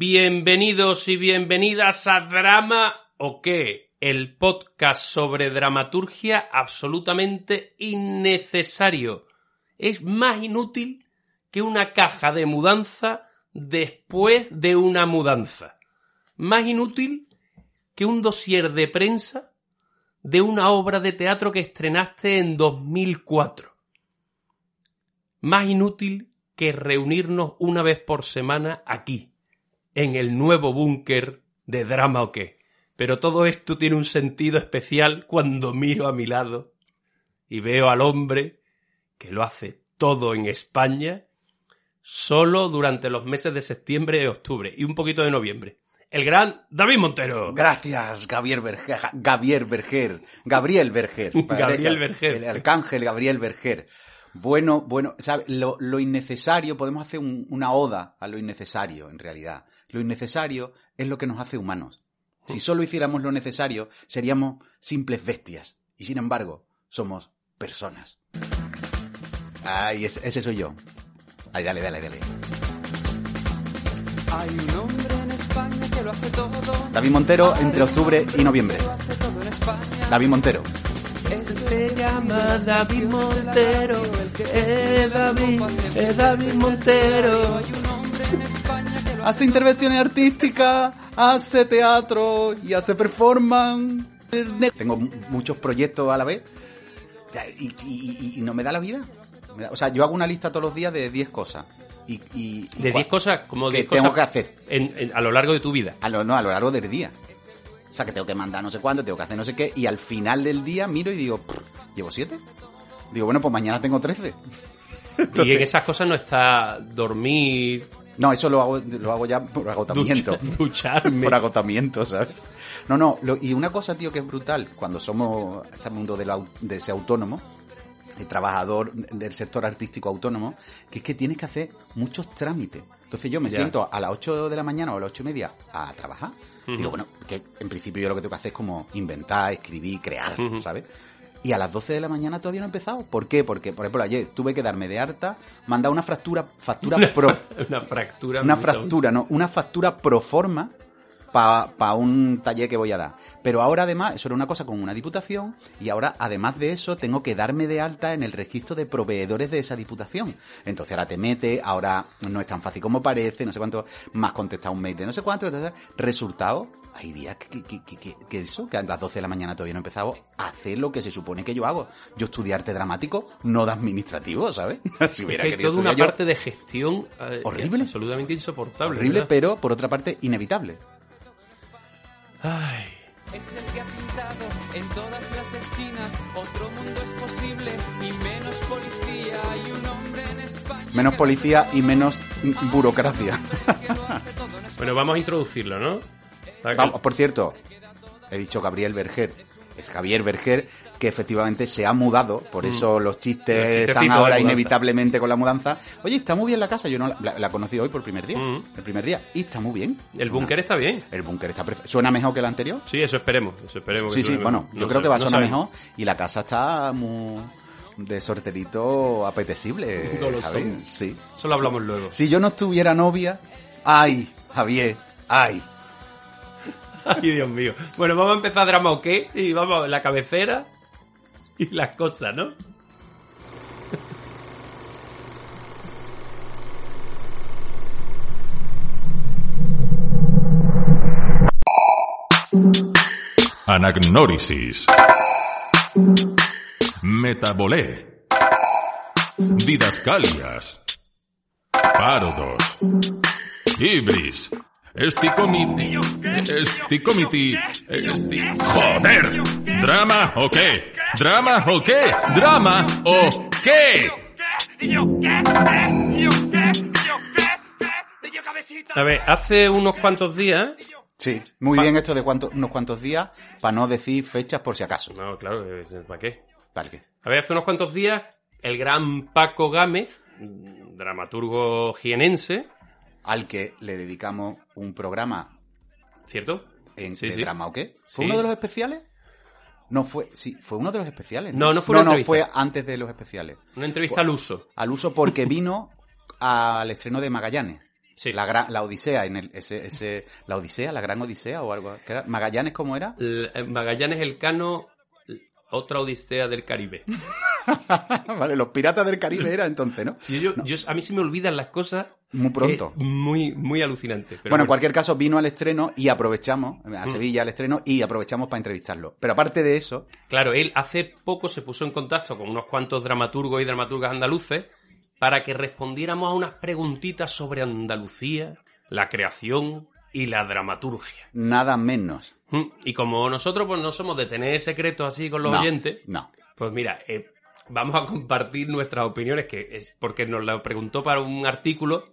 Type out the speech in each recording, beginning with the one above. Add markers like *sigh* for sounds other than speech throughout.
Bienvenidos y bienvenidas a Drama o qué, el podcast sobre dramaturgia absolutamente innecesario. Es más inútil que una caja de mudanza después de una mudanza. Más inútil que un dossier de prensa de una obra de teatro que estrenaste en 2004. Más inútil que reunirnos una vez por semana aquí, en el nuevo búnker de drama o qué. Pero todo esto tiene un sentido especial cuando miro a mi lado y veo al hombre que lo hace todo en España solo durante los meses de septiembre y octubre y un poquito de noviembre. El gran David Montero. Gracias, Gabriel Berger. Gabriel Berger. *laughs* Gabriel Berger. Gabriel Berger. El arcángel Gabriel Berger. Bueno, bueno, ¿sabes? Lo, lo innecesario, podemos hacer un- una oda a lo innecesario, en realidad. Lo innecesario es lo que nos hace humanos. Si solo hiciéramos lo necesario, seríamos simples bestias. Y sin embargo, somos personas. Ay, ese, ese soy yo. Ay, dale, dale, dale. Hay un hombre en España que lo hace todo. David Montero, entre octubre y noviembre. David Montero. Se llama David Montero. Es David, es David Montero. Hace intervenciones artísticas, hace teatro y hace performance. Tengo mu- muchos proyectos a la vez y, y- y- y no me da la vida. Da- o sea, yo hago una lista todos los días de 10 cosas. Y, y- y De cua- 10 cosas, como que 10 tengo cosas que hacer en- en- a lo largo de tu vida. a lo, no, a lo largo del día. O sea, que tengo que mandar no sé cuánto, tengo que hacer no sé qué. Y al final del día miro y digo, "Pff, ¿llevo 7? Digo, bueno, pues mañana tengo 13. *laughs* Y en esas cosas no está dormir, No, eso lo hago, lo hago ya por agotamiento. ducha- *laughs* ducharme. por agotamiento, ¿sabes? No, no, lo- y una cosa, tío, que es brutal, cuando somos este mundo del au- de ser autónomo, el trabajador del sector artístico autónomo, que es que tienes que hacer muchos trámites. Entonces yo me siento a las 8 de la mañana o a las 8 y media a trabajar. Digo, bueno, que en principio yo lo que tengo que hacer es como inventar, escribir, crear. ¿sabes? Y a las 12 de la mañana todavía no he empezado. ¿Por qué? Porque, por ejemplo, ayer tuve que darme de harta, mandar una fractura, factura *laughs* pro, Una fractura. una fractura, no, una factura pro forma para un taller que voy a dar. Pero ahora además, eso era una cosa con una diputación, y ahora además de eso tengo que darme de alta en el registro de proveedores de esa diputación. Entonces ahora te metes, ahora no es tan fácil como parece, no sé cuánto, más contestar un mail de no sé cuánto, resultado, hay días que, que, que, que- que eso, que a las 12 de la mañana todavía no he empezado a hacer lo que se supone que yo hago. Yo estudié arte dramático, no de administrativo, ¿sabes? *laughs* si Es hubiera que querido toda una yo- parte de gestión eh, Horrible. absolutamente insoportable. horrible, ¿verdad? pero por otra parte inevitable. Ay, Es el que ha pintado en todas las esquinas. Otro mundo es posible y menos policía. Hay un hombre en España. Menos policía y menos burocracia. *laughs* bueno, vamos a introducirlo, ¿no? Vamos, por cierto, he dicho Gabriel Berger. Es Javier Berger, que efectivamente se ha mudado, por eso los chistes están ahora inevitablemente con la mudanza. Oye, está muy bien la casa, yo no la, la- la conocí hoy por primer día. Mm. El primer día, y está muy bien. El búnker está bien. El búnker está perfecto. ¿Suena mejor que el anterior? Sí, eso esperemos. Eso esperemos. Sí, que sí, bueno, mejor. yo No creo sé, que va a no sonar sabemos. mejor y la casa está muy de sorterito apetecible. *laughs* Golosón. Javier. Sí. Eso lo hablamos luego. Si yo no tuviera novia, ay, Javier, ay. *laughs* Ay, Dios mío. Bueno, vamos a empezar drama o qué. Y vamos la cabecera *laughs* y las cosas, ¿no? Anagnórisis. Metabolé. Didascalias. Parodos. Ibris. Esticomiti. Esticomiti. Esti... ¡Joder! ¿Drama o qué? ¿Drama o qué? ¿Drama o qué? A ver, hace unos cuantos días. Sí, muy bien esto de cuánto- unos cuantos días, para no decir fechas por si acaso. No, claro, eh, ¿para qué? Vale, que- A ver, hace unos cuantos días, el gran Paco Gámez, dramaturgo jienense, Al que le dedicamos un programa ¿cierto? en Sí, de sí. drama o qué. ¿Fue Sí. uno de los especiales? No fue, sí, fue uno de los especiales. No, no fue no, una no, entrevista. fue antes de los especiales. Una entrevista al uso. Al uso porque *laughs* vino al estreno de Magallanes. Sí. La, gran- la Odisea, en el, ese, ese, la Odisea, la Gran Odisea o algo. ¿qué era? ¿Magallanes cómo era? L- eh, Magallanes Elcano, otra odisea del Caribe. *laughs* vale, los piratas del Caribe era entonces, ¿no? Yo, yo- yo- a mí se me olvidan las cosas. Muy pronto. Es muy, muy alucinante. pero bueno, en cualquier caso, vino al estreno y aprovechamos, a Mm. Sevilla al estreno, y aprovechamos para entrevistarlo. Pero aparte de eso, Claro, él hace poco se puso en contacto con unos cuantos dramaturgos y dramaturgas andaluces para que respondiéramos a unas preguntitas sobre Andalucía, la creación y la dramaturgia. nada menos. Mm, Y como nosotros pues no somos de tener secretos así con los No, oyentes, No. pues mira, eh, vamos a compartir nuestras opiniones, que es porque nos lo preguntó para un artículo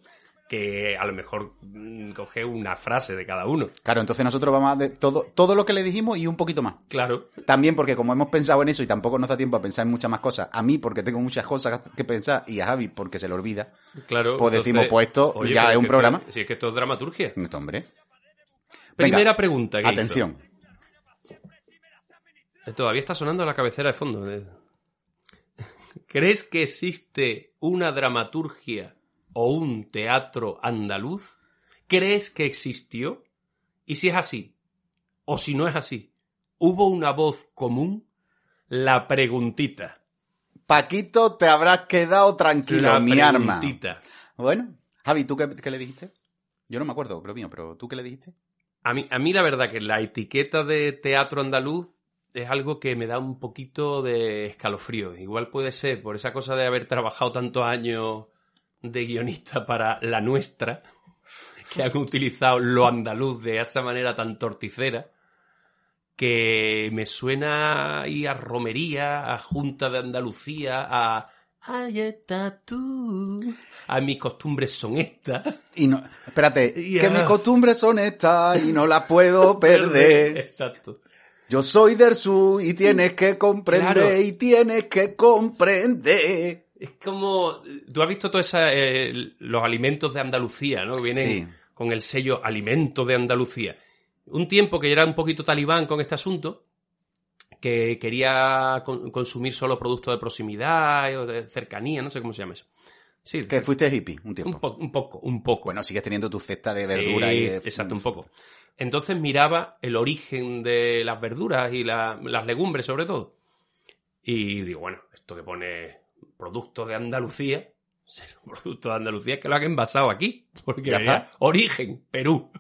que a lo mejor mm, coge una frase de cada uno. Claro, entonces nosotros vamos a de todo, todo lo que le dijimos y un poquito más. Claro, También porque como hemos pensado en eso y tampoco nos da tiempo a pensar en muchas más cosas, a mí porque tengo muchas cosas que pensar y a Javi porque se le olvida, claro. Pues decimos, pues esto ya es un programa. esto- sí, es que esto es dramaturgia. Esto, hombre. Venga, Primera pregunta que. Atención. Eh, Todavía está sonando la cabecera de fondo. eh. ¿Crees que existe una dramaturgia o un teatro andaluz? ¿Crees que existió? Y si es así, o si no es así, ¿hubo una voz común? La preguntita. Paquito, te habrás quedado tranquilo, la mi arma. preguntita. Bueno, Javi, ¿tú qué, qué le dijiste? Yo no me acuerdo, pero mío, pero ¿tú qué le dijiste? A mí, a mí la verdad que la etiqueta de teatro andaluz es algo que me da un poquito de escalofrío. Igual puede ser por esa cosa de haber trabajado tantos años de guionista para la nuestra, *laughs* que han utilizado lo andaluz de esa manera tan torticera, que me suena ahí a romería, a Junta de Andalucía, a... Ahí está tú. A mis costumbres son estas. Y no, espérate, *laughs* que mis costumbres son estas y no las puedo *laughs* perder. Exacto. Yo soy del sur y tienes que comprender Claro. y tienes que comprender. Es como. Tú has visto todos los alimentos de Andalucía, ¿no? Vienen Sí. con el sello Alimento de Andalucía. Un tiempo que yo era un poquito talibán con este asunto, que quería con- consumir solo productos de proximidad o de cercanía, no sé cómo se llama eso. Sí, Que fuiste hippie un tiempo. un, po- un poco, un poco. Bueno, sigues teniendo tu cesta de Sí, verdura y de... Exacto, un poco. Entonces miraba el origen de las verduras y la- las legumbres, sobre todo. Y digo, bueno, esto que pone producto de Andalucía, *laughs* ser un producto de Andalucía que lo han envasado aquí. Porque Ya está. origen, Perú.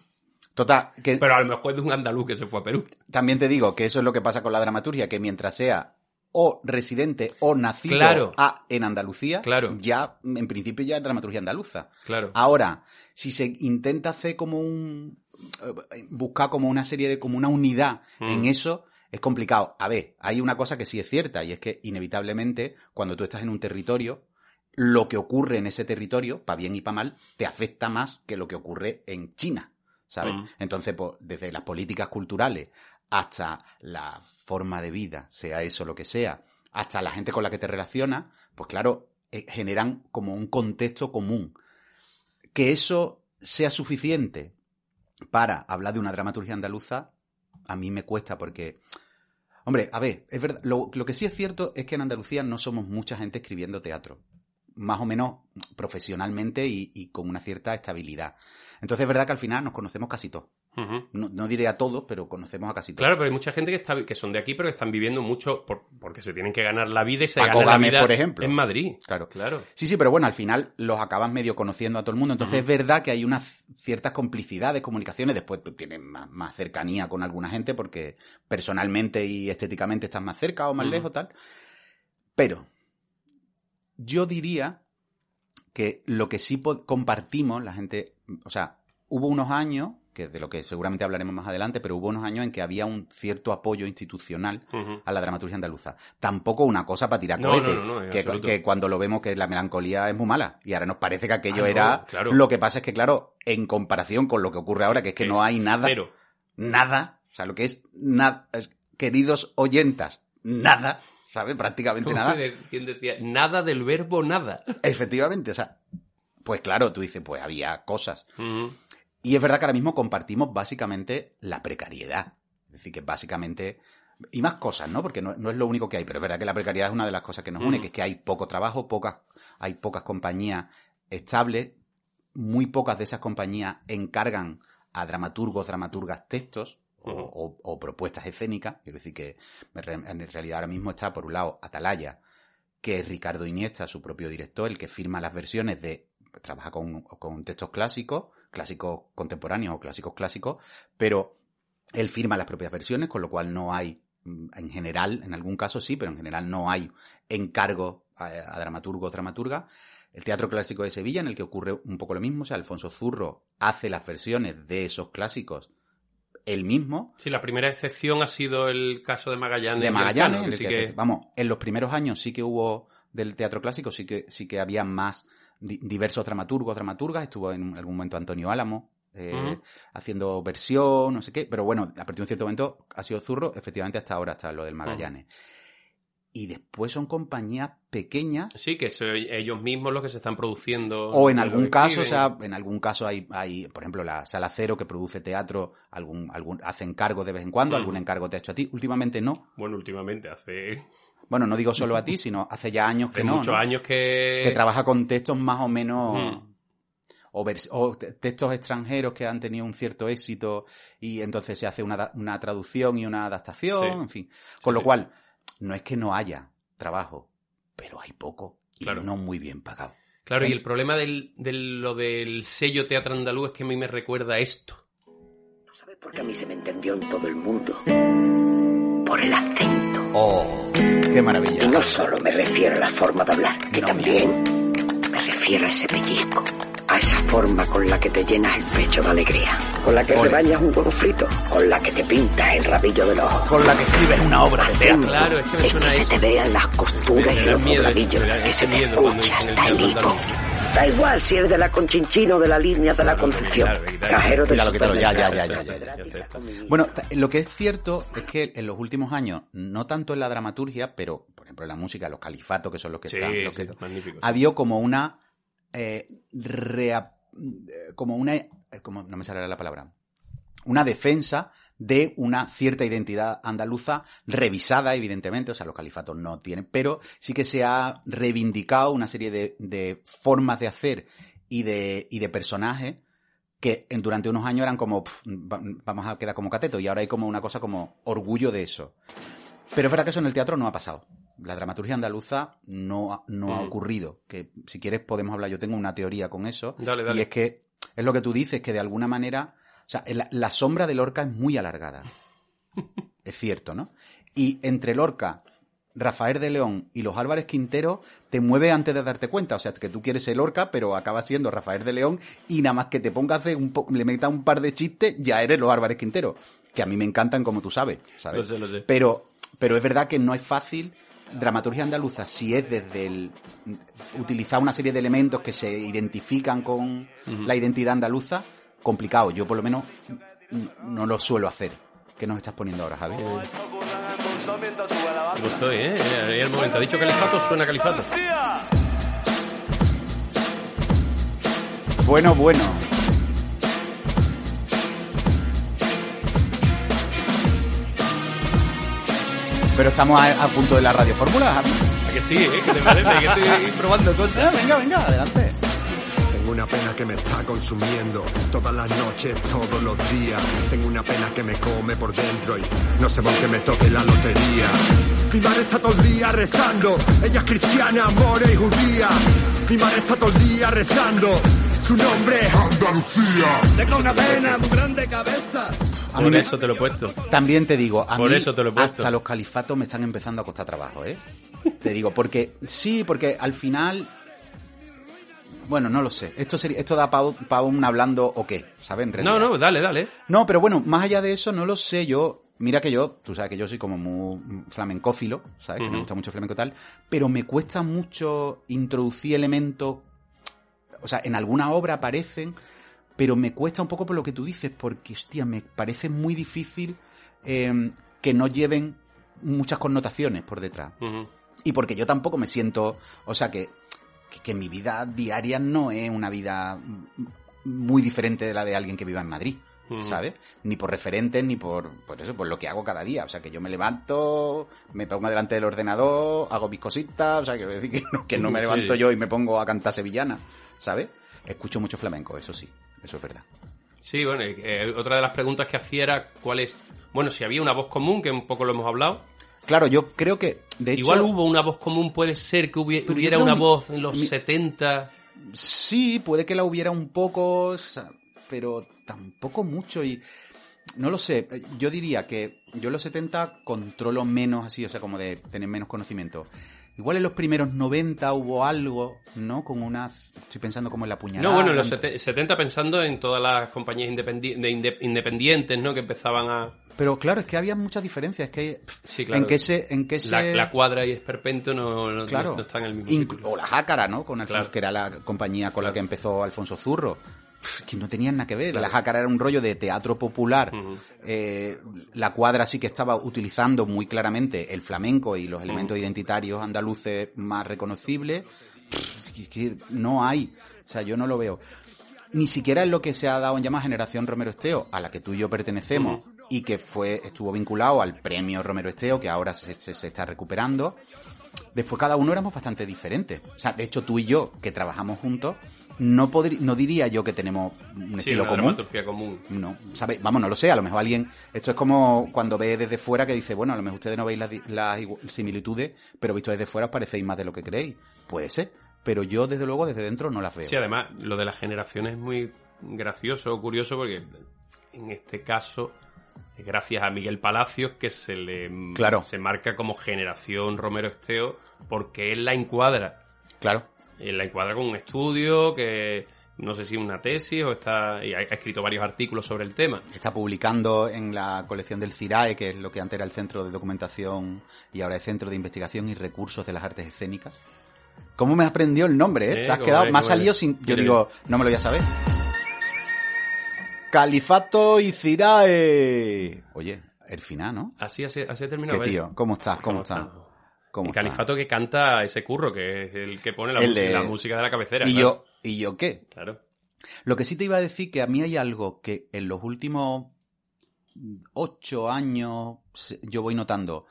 Total, que Pero a lo mejor es de un andaluz que se fue a Perú. también te digo que eso es lo que pasa con la dramaturgia, que mientras sea o residente o nacido Claro. a, en Andalucía, Claro. ya en principio ya es dramaturgia andaluza. Claro. Ahora, si se intenta hacer como un buscar como una serie de como una unidad Mm. en eso es complicado. A ver, hay una cosa que sí es cierta y es que inevitablemente cuando tú estás en un territorio lo que ocurre en ese territorio, para bien y para mal, te afecta más que lo que ocurre en China, ¿sabes? Mm. Entonces, pues, desde las políticas culturales hasta la forma de vida, sea eso lo que sea, hasta la gente con la que te relacionas, pues claro, eh, generan como un contexto común. Que eso sea suficiente para hablar de una dramaturgia andaluza, a mí me cuesta porque, hombre, a ver, es verdad, lo, que sí es cierto es que en Andalucía no somos mucha gente escribiendo teatro, más o menos profesionalmente y, y con una cierta estabilidad. Entonces es verdad que al final nos conocemos casi todos. No, no diré a todos, pero conocemos a casi todos. Claro, pero hay mucha gente que, está, que son de aquí, pero que están viviendo mucho por- porque se tienen que ganar la vida y se ganan la vida por ejemplo. en Madrid. Claro. Claro. Sí, sí, pero bueno, al final los acabas medio conociendo a todo el mundo. Entonces es verdad que hay unas ciertas complicidades, comunicaciones. Después tú tienes más, más cercanía con alguna gente porque personalmente y estéticamente estás más cerca o más lejos, tal. Pero yo diría que lo que sí compartimos, la gente, o sea, hubo unos años, que de lo que seguramente hablaremos más adelante, pero hubo unos años en que había un cierto apoyo institucional a la dramaturgia andaluza. Tampoco una cosa para tirar No, cohetes, no, no, que, cuando lo vemos que la melancolía es muy mala y ahora nos parece que aquello Ah, era claro. lo que pasa es que claro, en comparación con lo que ocurre ahora que es que no hay nada, Cero. nada, o sea, lo que es nada, queridos oyentas, nada, ¿sabes? Prácticamente ¿Cómo nada. ¿Quién decía? Nada del verbo nada. Efectivamente, o sea, pues claro, tú dices, pues había cosas. Y es verdad que ahora mismo compartimos básicamente la precariedad. Es decir, que básicamente. Y más cosas, ¿no? Porque no, no es lo único que hay, pero es verdad que la precariedad es una de las cosas que nos une, que es que hay poco trabajo, pocas, hay pocas compañías estables, muy pocas de esas compañías encargan a dramaturgos, dramaturgas textos o, o- o propuestas escénicas. Quiero decir que en realidad ahora mismo está, por un lado, Atalaya, que es Ricardo Iniesta, su propio director, el que firma las versiones de. Trabaja con, con textos clásicos, clásicos contemporáneos o clásicos clásicos, pero él firma las propias versiones, con lo cual no hay, mm, en general, en algún caso sí, pero en general no hay encargo a, a dramaturgo o dramaturga. El Teatro Clásico de Sevilla, en el que ocurre un poco lo mismo, o sea, Alfonso Zurro hace las versiones de esos clásicos él mismo, Sí, la primera excepción ha sido el caso de Magallanes. de Magallanes, en el que- vamos, en los primeros años sí que hubo del teatro clásico, sí que, sí que había más di- diversos dramaturgos, dramaturgas, estuvo en algún momento Antonio Álamo, eh, haciendo versión, no sé qué, pero bueno, a partir de un cierto momento ha sido Zurro, efectivamente hasta ahora está lo del Magallanes. Y después son compañías pequeñas, Sí, que son ellos mismos los que se están produciendo. o en algún caso, o sea, en algún caso hay, hay, por ejemplo, la Sala Cero que produce teatro, algún, algún, hace encargo de vez en cuando, Ujú. algún encargo te ha hecho a ti, últimamente no. Bueno, últimamente, hace, Bueno, no digo solo a ti, sino hace ya años que hace no. muchos ¿no? años que... que trabaja con textos más o menos Ujú. o, vers- o te- textos extranjeros que han tenido un cierto éxito y entonces se hace una, una traducción y una adaptación, Sí. en fin. Con lo sí. cual, no es que no haya trabajo, pero hay poco y Claro. no muy bien pagado. Claro, y ¿Eh? el problema del, del- lo del sello teatro andaluz es que a mí me recuerda esto. ¿Sabes por qué a mí se me entendió en todo el mundo? *laughs* Por el acento. ¡Oh! ¡Qué maravilla! Y no solo me refiero a la forma de hablar, que No, también me refiero a ese pellizco, a esa forma con la que te llenas el pecho de alegría, con la que Ole. te bañas un huevo frito, con la que te pintas el rabillo del ojo. Con la que escribes una obra de teatro. Claro, es que me es suena que se eso. te vean las costuras y los da que se te escucha hasta el hipo. Da igual si eres de la Conchinchina o de la línea de la Concepción. Cajero de ya, ya, ya, ya. Bueno, lo que es cierto es que en los últimos años, no tanto en la dramaturgia, pero por ejemplo en la música, los califatos, que son los que Sí, están, los sí, que- magnífico. ha habido como una eh, eh, como una eh, como no me sale la palabra una defensa de una cierta identidad andaluza revisada evidentemente o sea los califatos no tienen pero sí que se ha reivindicado una serie de, de formas de hacer y de y de personajes que durante unos años eran como "Pf, va- vamos a quedar como cateto y ahora hay como una cosa como orgullo de eso pero es verdad que eso en el teatro no ha pasado. La dramaturgia andaluza no, ha- no ha Mm. ocurrido. Que si quieres podemos hablar. Yo tengo una teoría con eso. Dale, dale. Y es que es lo que tú dices, que de alguna manera. O sea, la, la sombra de Lorca es muy alargada. *laughs* es cierto, ¿no? Y entre Lorca, Rafael de León y los Álvarez Quintero te mueve antes de darte cuenta. O sea, que tú quieres ser Lorca, pero acaba siendo Rafael de León y nada más que te pongas un po- le meta un par de chistes, ya eres los Álvarez Quintero. Que a mí me encantan como tú sabes, ¿sabes? Lo sé, lo sé. Pero, pero es verdad que no es fácil. Dramaturgia andaluza, si es desde el utilizar una serie de elementos que se identifican con la identidad andaluza, complicado. Yo por lo menos no lo suelo hacer. ¿Qué nos estás poniendo ahora, Javi? Me gustó, ¿eh? Ahí el momento. Ha dicho califato, suena califato. Bueno, bueno. Pero estamos a, a punto de la radio fórmula, Javi. ¿A que sí, eh? ¿Qué te parece? Que estoy probando Ah, cosas. venga, venga, adelante. Tengo una pena que me está consumiendo todas las noches, todos los días. Tengo una pena que me come por dentro y no sé por qué me toque la lotería. Mi madre está todo el día rezando, ella es cristiana, more y judía. Mi madre está todo el día rezando, su nombre es Andalucía. Tengo una pena muy grande cabeza. A mí me- eso te lo he puesto. También te digo, a Por mí eso te lo he puesto. hasta los califatos me están empezando a costar trabajo, ¿eh? Te digo, porque sí, porque al final... Bueno, no lo sé. Esto sería, esto da para un hablando o qué, ¿sabes? No, no, dale, dale. No, pero bueno, más allá de eso, no lo sé. Yo, mira que yo, tú sabes que yo soy como muy flamencófilo, ¿sabes? Que me gusta mucho el flamenco tal, pero me cuesta mucho introducir elementos. O sea, en alguna obra aparecen, pero me cuesta un poco por lo que tú dices, porque, hostia, me parece muy difícil eh, que no lleven muchas connotaciones por detrás. Y porque yo tampoco me siento, o sea, que, que, que mi vida diaria no es una vida muy diferente de la de alguien que viva en Madrid. ¿sabes? Ni por referentes, ni por, por eso, por lo que hago cada día. O sea, que yo me levanto, me pongo delante del ordenador, hago mis cositas, o sea, quiero decir que no, que no me Sí. levanto yo y me pongo a cantar sevillana, ¿sabes? Escucho mucho flamenco, eso sí, eso es verdad. Sí, bueno, eh, otra de las preguntas que hacía era cuál es... Bueno, si había una voz común, que un poco lo hemos hablado. Claro, yo creo que, de hecho... Igual hubo una voz común, puede ser que hubiera una mi- voz en los mi- 70... Sí, puede que la hubiera un poco, o sea, pero tampoco mucho y no lo sé. Yo diría que yo en los 70 controlo menos así, o sea, como de tener menos conocimiento. Igual en los primeros 90 hubo algo, ¿no? Como una... Estoy pensando como en la puñalada. No, bueno, en los blanca. sete- 70 pensando en todas las compañías independi- de inde- independientes, ¿no? Que empezaban a... Pero claro, es que había muchas diferencias. Es que... Sí, claro. En que se... En que se... La, la cuadra y Esperpento no, no, Claro. no están en el mismo Inclu- título. O la Jácara, ¿no? Con Alfonso, Claro. que era la compañía con la que empezó Alfonso Zurro. Que no tenían nada que ver. Claro. La Jácara era un rollo de teatro popular. Eh, la cuadra sí que estaba utilizando muy claramente el flamenco y los elementos identitarios andaluces más reconocibles. Pff, es que- no hay. O sea, yo no lo veo. Ni siquiera es lo que se ha dado en llamada Generación Romero Esteo, a la que tú y yo pertenecemos, y que fue, estuvo vinculado al premio Romero Esteo, que ahora se, se- se está recuperando. Después cada uno éramos bastante diferentes. O sea, de hecho tú y yo, que trabajamos juntos, no, no diría yo que tenemos un Sí, estilo una común. común. No, ¿sabe? Vamos, no lo sé, a lo mejor alguien... Esto es como cuando ve desde fuera que dice, bueno, a lo mejor ustedes no veis las, similitudes, pero visto desde fuera os parecéis más de lo que creéis. Puede ser, pero yo desde luego desde dentro no las veo. Sí, además, lo de las generaciones es muy gracioso, curioso, porque en este caso, gracias a Miguel Palacios que se le Claro. se marca como generación Romero Esteo, porque él la encuadra. Claro. Él la encuadra con un estudio que no sé si una tesis o está y ha, escrito varios artículos sobre el tema. Está publicando en la colección del CIRAE, que es lo que antes era el Centro de Documentación y ahora es Centro de Investigación y Recursos de las Artes Escénicas. ¿Cómo me aprendió el nombre, eh? Eh, Te has quedado, es, me ha cómo salido sin... Yo digo, no me lo voy a saber. Califato y CIRAE. Oye, el final, ¿no? Así, así, así ha terminado. ¿Qué ¿eh? tío? ¿Cómo estás? ¿Cómo, ¿Cómo estás? estás? ¿Cómo El califato que canta ese curro, que es el que pone la, El música, de- la música de la cabecera. ¿Y claro. yo, ¿Y yo qué? Claro. Lo que sí te iba a decir que a mí hay algo que en los últimos ocho años yo voy notando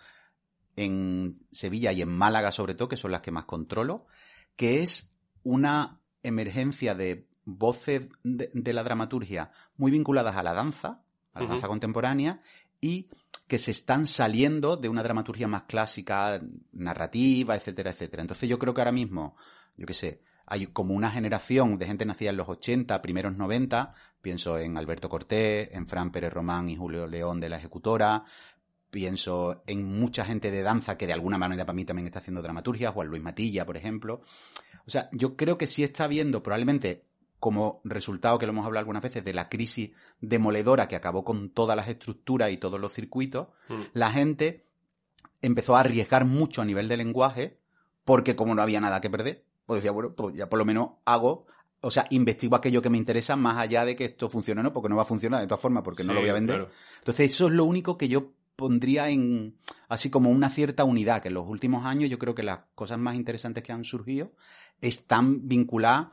en Sevilla y en Málaga sobre todo, que son las que más controlo, que es una emergencia de voces de, de la dramaturgia muy vinculadas a la danza, a la danza contemporánea, y que se están saliendo de una dramaturgia más clásica, narrativa, etcétera, etcétera. Entonces yo creo que ahora mismo, yo qué sé, hay como una generación de gente nacida en los 80, primeros 90, pienso en Alberto Cortés, en Fran Pérez Román y Julio León de la Ejecutora, pienso en mucha gente de danza que de alguna manera para mí también está haciendo dramaturgia, Juan Luis Matilla, por ejemplo. O sea, yo creo que sí está viendo probablemente como resultado, que lo hemos hablado algunas veces, de la crisis demoledora que acabó con todas las estructuras y todos los circuitos, Mm. la gente empezó a arriesgar mucho a nivel de lenguaje, porque como no había nada que perder, pues decía, bueno, pues ya por lo menos hago, o sea, investigo aquello que me interesa más allá de que esto funcione o no, porque no va a funcionar de todas formas, porque no lo voy a vender. claro. Entonces, eso es lo único que yo pondría en así como una cierta unidad, que en los últimos años yo creo que las cosas más interesantes que han surgido están vinculadas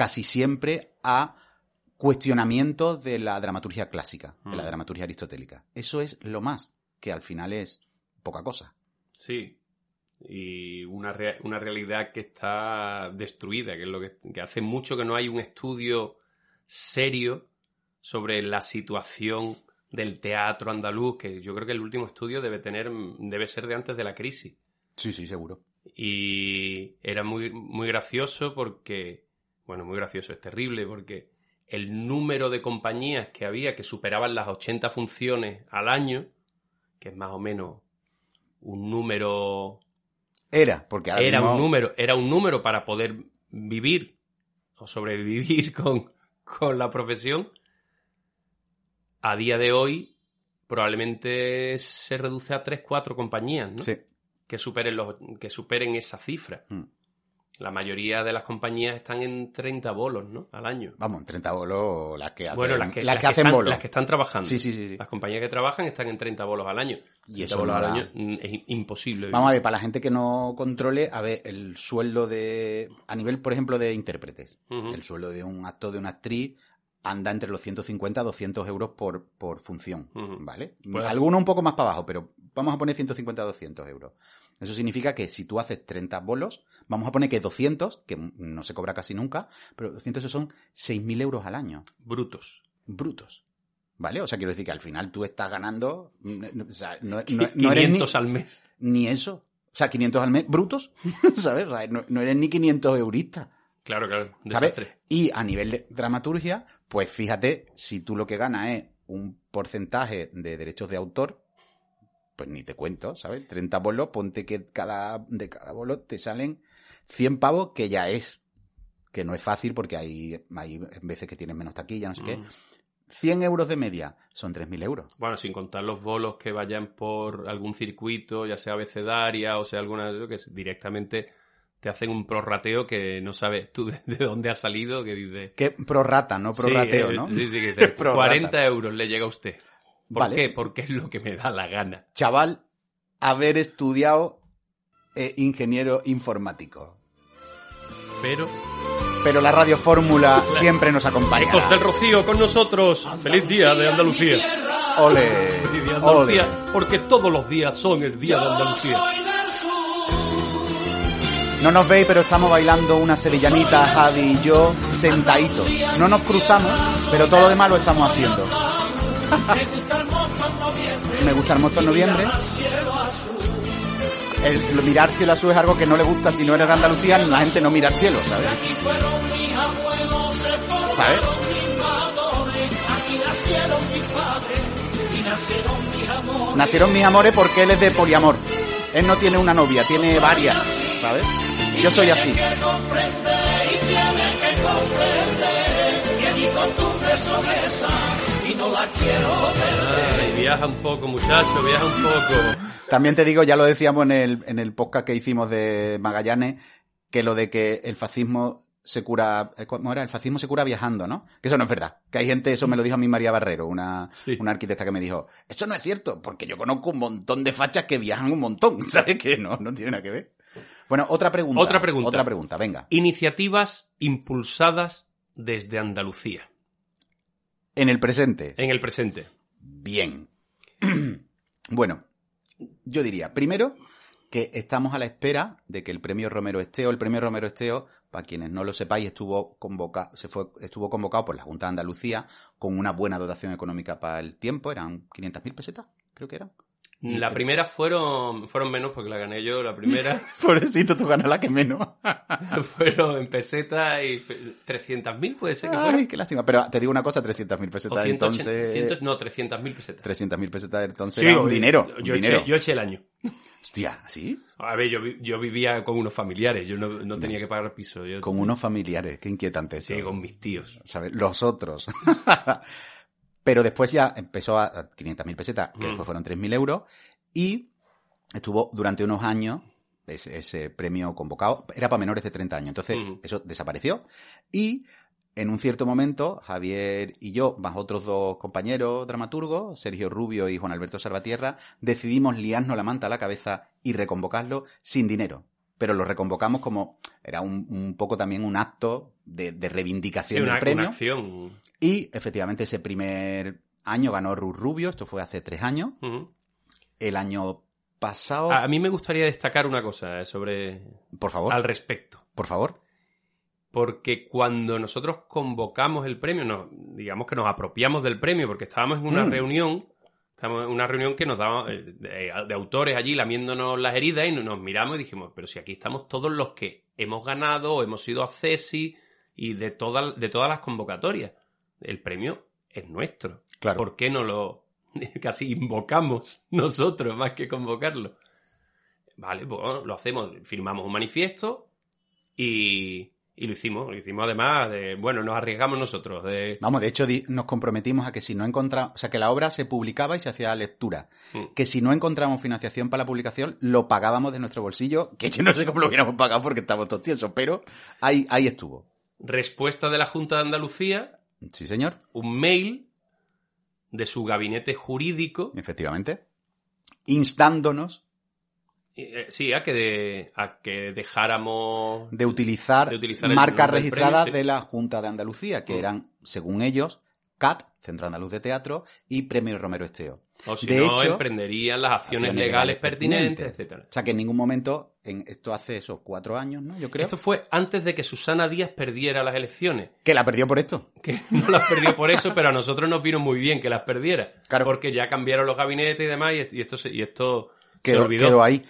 casi siempre a cuestionamientos de la dramaturgia clásica, de la Mm. dramaturgia aristotélica. Eso es lo más, que al final es poca cosa. Sí. Y una, rea- una realidad que está destruida, que es lo que, que hace mucho que no hay un estudio serio sobre la situación del teatro andaluz, que yo creo que el último estudio debe tener, debe ser de antes de la crisis. Sí, sí, seguro. Y era muy, muy gracioso porque, bueno, muy gracioso, es terrible porque el número de compañías que había que superaban las 80 funciones al año, que es más o menos un número Era, porque ahora era mismo- un número, era un número para poder vivir o sobrevivir *laughs* con, con la profesión. A día de hoy probablemente se reduce a 3, 4 compañías, ¿no? Sí. que superen los que superen esa cifra. Mm. La mayoría de las compañías están en 30 bolos, ¿no? Al año. Vamos, en 30 bolos las que hacen, bueno, las que, las las que hacen están, bolos. las que están trabajando. Sí, sí, sí, sí. Las compañías que trabajan están en 30 bolos al año. Y 30 eso bolos no al año mm, es imposible. Vamos a ver, para la gente que no controle, a ver, el sueldo de. A nivel, por ejemplo, de intérpretes. El sueldo de un actor, de una actriz, anda entre los 150 a 200 euros por, por función. ¿Vale? Pues- Algunos un poco más para abajo, pero vamos a poner 150 a 200 euros. Eso significa que si tú haces 30 bolos, vamos a poner que 200, que no se cobra casi nunca, pero 200 esos son 6.000 euros al año, Brutos. brutos. ¿Vale? O sea, quiero decir que al final tú estás ganando, mm, no- o sea, no, no- no eres ni, 500 al mes. ni eso. O sea, 500 al mes, brutos, *laughs* ¿sabes? O sea, no, no eres ni 500 euristas. Claro, claro. ¿sabes? Y a nivel de dramaturgia, pues fíjate, si tú lo que ganas es un porcentaje de derechos de autor, pues ni te cuento, ¿sabes? 30 bolos, ponte que cada, de cada bolo te salen 100 pavos, que ya es. Que no es fácil porque hay, hay veces que tienen menos taquilla, no sé qué. Mm. 100 euros de media son 3.000 euros. Bueno, sin contar los bolos que vayan por algún circuito, ya sea abecedaria o sea alguna que directamente te hacen un prorrateo que no sabes tú de, de dónde ha salido, que dice... Que prorrata, no prorrateo, sí, eh, ¿no? Sí, sí, que *laughs* dice, Prorrata. 40 euros le llega a usted. ¿Por Vale. qué? Porque es lo que me da la gana. Chaval, haber estudiado eh, ingeniero informático. Pero... Pero la radio fórmula siempre nos acompaña. Ecos del Rocío con nosotros. Feliz día de Andalucía. Ole, Feliz día de ole. Andalucía, porque todos los días son el día de Andalucía. No nos veis, pero estamos bailando una sevillanita, Javi y yo, sentaditos. No nos cruzamos, pero todo lo demás lo estamos haciendo. *laughs* Me gusta el mosto en noviembre. El, mirar cielo azul es algo que no le gusta si no eres de Andalucía, la gente no mira al cielo, ¿sabes? ¿Sabes? Nacieron mis amores porque él es de poliamor. Él no tiene una novia, tiene varias, ¿sabes? Yo soy así. Ay, viaja un poco, muchacho, viaja un poco. También te digo, ya lo decíamos en el, en el podcast que hicimos de Magallanes, que lo de que el fascismo se cura, eh, ¿cómo era? El fascismo se cura viajando, ¿no? Que eso no es verdad. Que hay gente, eso me lo dijo a mí María Barrero, una, Sí. una arquitecta que me dijo, eso no es cierto, porque yo conozco un montón de fachas que viajan un montón, *laughs* ¿sabes? Que no, no tiene nada que ver. Bueno, otra pregunta. Otra pregunta. Otra pregunta, venga. Iniciativas impulsadas desde Andalucía, En el presente. en el presente. Bien. *clears throat* bueno, yo diría, primero, que estamos a la espera de que el premio Romero Esteo, el premio Romero Esteo, para quienes no lo sepáis, estuvo convocado, se fue, estuvo convocado por la Junta de Andalucía con una buena dotación económica para el tiempo, eran 500.000 pesetas, creo que eran. La primera fueron, fueron menos porque la gané yo, la primera *laughs* Pobrecito, tú ganas la que menos. *laughs* fueron en pesetas y 300.000 puede ser que fuera. Ay, qué lástima. Pero te digo una cosa, 300.000 pesetas O 180, entonces... 100, no, 300.000 pesetas. 300.000 pesetas entonces Sí, era un yo- dinero. Yo, un dinero. Eché, yo eché el año. Hostia, ¿sí? A ver, yo, yo vivía con unos familiares, yo no, no tenía que pagar piso. Yo, Con unos familiares, qué inquietante eso. sí, con mis tíos. ¿sabes? Los otros. *laughs* Pero después ya empezó a a 500.000 pesetas, que Mm. después fueron 3.000 euros, y estuvo durante unos años ese, ese premio convocado. Era para menores de 30 años, entonces Mm. eso desapareció. Y en un cierto momento, Javier y yo, más otros dos compañeros dramaturgos, Sergio Rubio y Juan Alberto Salvatierra, decidimos liarnos la manta a la cabeza y reconvocarlo sin dinero. Pero lo reconvocamos como, era un, un poco también un acto de, de Sí, reivindicación una, del premio. una acción. Y efectivamente ese primer año ganó Ruth Rubio, esto fue hace tres años. El año pasado, A, a mí me gustaría destacar una cosa eh, sobre por favor, al respecto. por favor. Porque cuando nosotros convocamos el premio, no, digamos que nos apropiamos del premio, porque estábamos en una Mm. reunión, estábamos en una reunión que nos daba eh, de, de autores allí lamiéndonos las heridas y nos miramos y dijimos, pero si aquí estamos todos los que hemos ganado hemos ido a CESI y de, toda- de todas las convocatorias. El premio es nuestro. Claro. ¿Por qué no lo *laughs* casi invocamos nosotros más que convocarlo? Vale, pues bueno, lo hacemos, firmamos un manifiesto y, y lo hicimos. Lo hicimos además de, bueno, nos arriesgamos nosotros. De, Vamos, de hecho nos comprometimos a que si no encontramos, o sea, que la obra se publicaba y se hacía lectura. Mm. Que si no encontramos financiación para la publicación, lo pagábamos de nuestro bolsillo, que yo no sé cómo lo hubiéramos pagado porque estamos todos tiesos, pero ahí, ahí estuvo. respuesta de la Junta de Andalucía, Sí, señor, un mail de su gabinete jurídico, efectivamente. Instándonos sí, a que, de- a que dejáramos de utilizar, De utilizar el marcas registradas premio, sí. de la Junta de Andalucía, que Mm. eran, según ellos, CAT, Centro Andaluz de Teatro, y Premio Romero Esteo. O si de no, hecho, emprenderían las acciones, acciones legales pertinentes, etcétera. O sea, que en ningún momento, en esto hace esos cuatro años, ¿no? Yo creo. Esto fue antes de que Susana Díaz perdiera las elecciones. Que la perdió por esto. Que *laughs* no las perdió por eso, pero a nosotros nos vino muy bien que las perdiera. Claro. Porque ya cambiaron los gabinetes y demás, y, esto, se, y esto se olvidó. quedó ahí.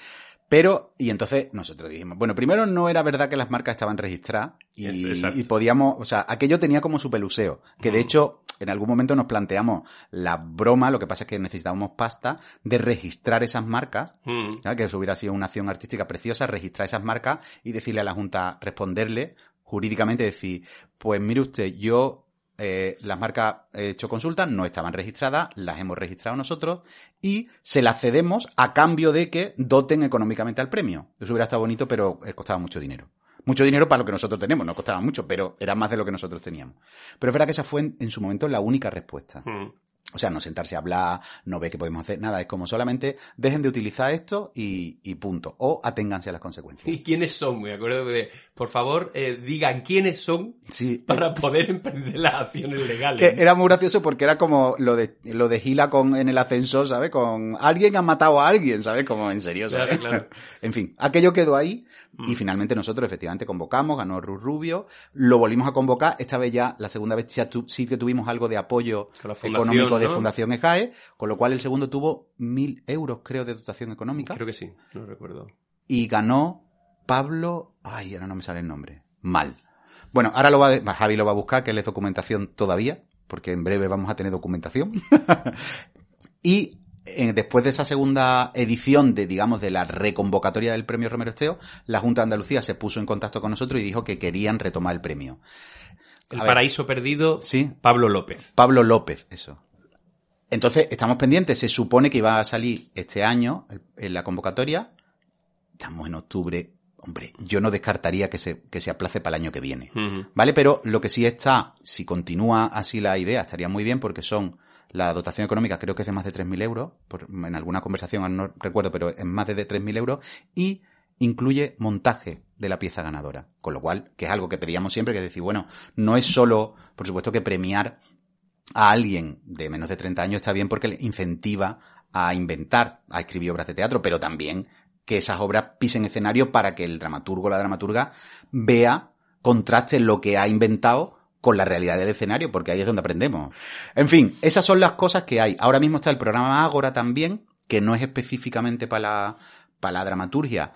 Pero, y entonces nosotros dijimos, bueno, primero no era verdad que las marcas estaban registradas y, y podíamos, o sea, aquello tenía como su peluseo, que de hecho en algún momento nos planteamos la broma, lo que pasa es que necesitábamos pasta, de registrar esas marcas, Mm. que eso hubiera sido una acción artística preciosa, registrar esas marcas y decirle a la Junta, responderle jurídicamente, decir, pues mire usted, yo eh, las marcas he hecho consultas, no estaban registradas, las hemos registrado nosotros y se las cedemos a cambio de que doten económicamente al premio. Eso hubiera estado bonito, pero eh, costaba mucho dinero. Mucho dinero para lo que nosotros tenemos, no costaba mucho, pero era más de lo que nosotros teníamos. Pero es verdad que esa fue en, su momento la única respuesta. Mm. O sea, no sentarse a hablar, no ve qué podemos hacer, nada, es como solamente dejen de utilizar esto y, y punto. O aténganse a las consecuencias. ¿Y quiénes son? Me acuerdo de, por favor, eh, digan quiénes son Sí, para poder emprender las acciones legales. Que era muy gracioso porque era como lo de lo de Gila con en el ascensor, ¿sabes? Con alguien ha matado a alguien, ¿sabes? Como en serio, ¿sabes? Claro, claro. *laughs* en fin, aquello quedó ahí y finalmente nosotros efectivamente convocamos, ganó Rus Rubio, lo volvimos a convocar, esta vez ya, la segunda vez sí que tuvimos algo de apoyo económico de ¿no? Fundación EJAE, con lo cual el segundo tuvo mil euros, creo, de dotación económica Creo que sí, no recuerdo. y ganó Pablo, ay, ahora no me sale el nombre, mal. Bueno, ahora lo va, a- Javi lo va a buscar, que él es documentación todavía, porque en breve vamos a tener documentación. *laughs* y eh, después de esa segunda edición de, digamos, de la reconvocatoria del premio Romero Esteo, la Junta de Andalucía se puso en contacto con nosotros y dijo que querían retomar el premio. El ver. paraíso perdido, Sí. Pablo López. Pablo López, eso. Entonces, estamos pendientes. Se supone que iba a salir este año en la convocatoria. Estamos en octubre. Hombre, yo no descartaría que se, que se aplace para el año que viene. ¿Vale? Pero lo que sí está, si continúa así la idea, estaría muy bien porque son, la dotación económica creo que es de más de 3.000 euros, por- en alguna conversación no recuerdo, pero es más de 3.000 euros, y incluye montaje de la pieza ganadora. Con lo cual, que es algo que pedíamos siempre, que es decir, bueno, no es solo, por supuesto que premiar a alguien de menos de 30 años está bien porque le incentiva a inventar, a escribir obras de teatro, pero también que esas obras pisen escenario para que el dramaturgo o la dramaturga vea, contraste lo que ha inventado con la realidad del escenario, porque ahí es donde aprendemos. En fin, esas son las cosas que hay. Ahora mismo está el programa Ágora también, que no es específicamente para la, para la dramaturgia,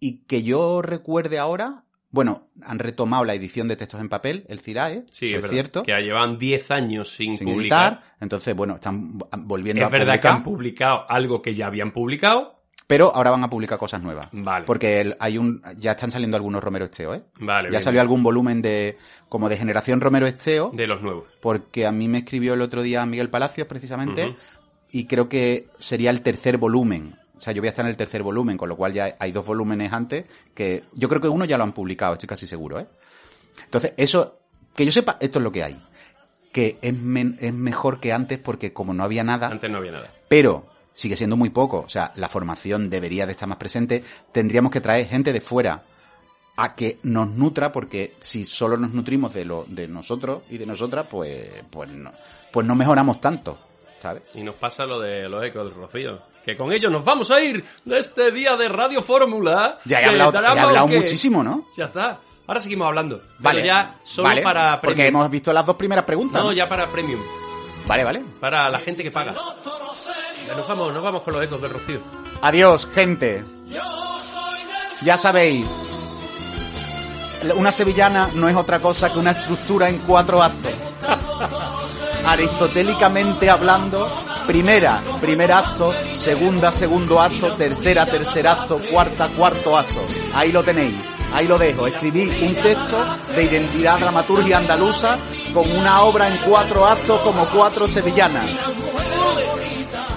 y que yo recuerde ahora, bueno, han retomado la edición de textos en papel, el CIRAE, Sí, eso es, es, cierto Que llevan 10 años sin, sin publicar. editar. Entonces, bueno, están volviendo Es a verdad que publicar. han publicado algo que ya habían publicado. Pero ahora van a publicar cosas nuevas. Vale. Porque hay un, ya están saliendo algunos Romero Esteo, ¿eh? Vale, ya bien, salió algún volumen de, como de generación Romero Esteo, De los nuevos. porque a mí me escribió el otro día Miguel Palacios, precisamente, y creo que sería el tercer volumen. O sea, yo voy a estar en el tercer volumen, con lo cual ya hay dos volúmenes antes, que yo creo que uno ya lo han publicado, estoy casi seguro, ¿eh? Entonces, eso, que yo sepa, esto es lo que hay. Que es, men- es mejor que antes porque como no había nada, Antes no había nada. pero sigue siendo muy poco. O sea, la formación debería de estar más presente. Tendríamos que traer gente de fuera a que nos nutra, porque si solo nos nutrimos de lo de nosotros y de nosotras, pues, pues no, pues no mejoramos tanto, ¿sabes? Y nos pasa lo de los ecos del Rocío. Que con ellos nos vamos a ir de este día de Radio Fórmula. Ya he hablado, drama he hablado muchísimo, ¿no? Ya está. Ahora seguimos hablando. Pero ya solo vale, para porque premium. hemos visto las dos primeras preguntas. No, ya para premium. Vale, vale. Para la gente que paga. Ya Nos vamos, nos vamos con los ecos del Rocío. Adiós, gente. Ya sabéis, una sevillana no es otra cosa que una estructura en cuatro actos. *laughs* Aristotélicamente hablando, primera, primer acto, segunda, segundo acto, tercera, tercer acto, cuarta, cuarto acto. Ahí lo tenéis, ahí lo dejo. Escribí un texto de identidad dramaturgia andaluza con una obra en cuatro actos como cuatro sevillanas.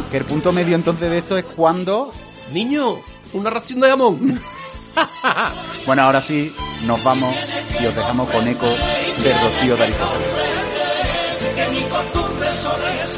Que el punto medio entonces de esto es cuando Niño, una ración de jamón. *laughs* Bueno, ahora sí, nos vamos y os dejamos con eco de Rocío de Aristóteles costumbres o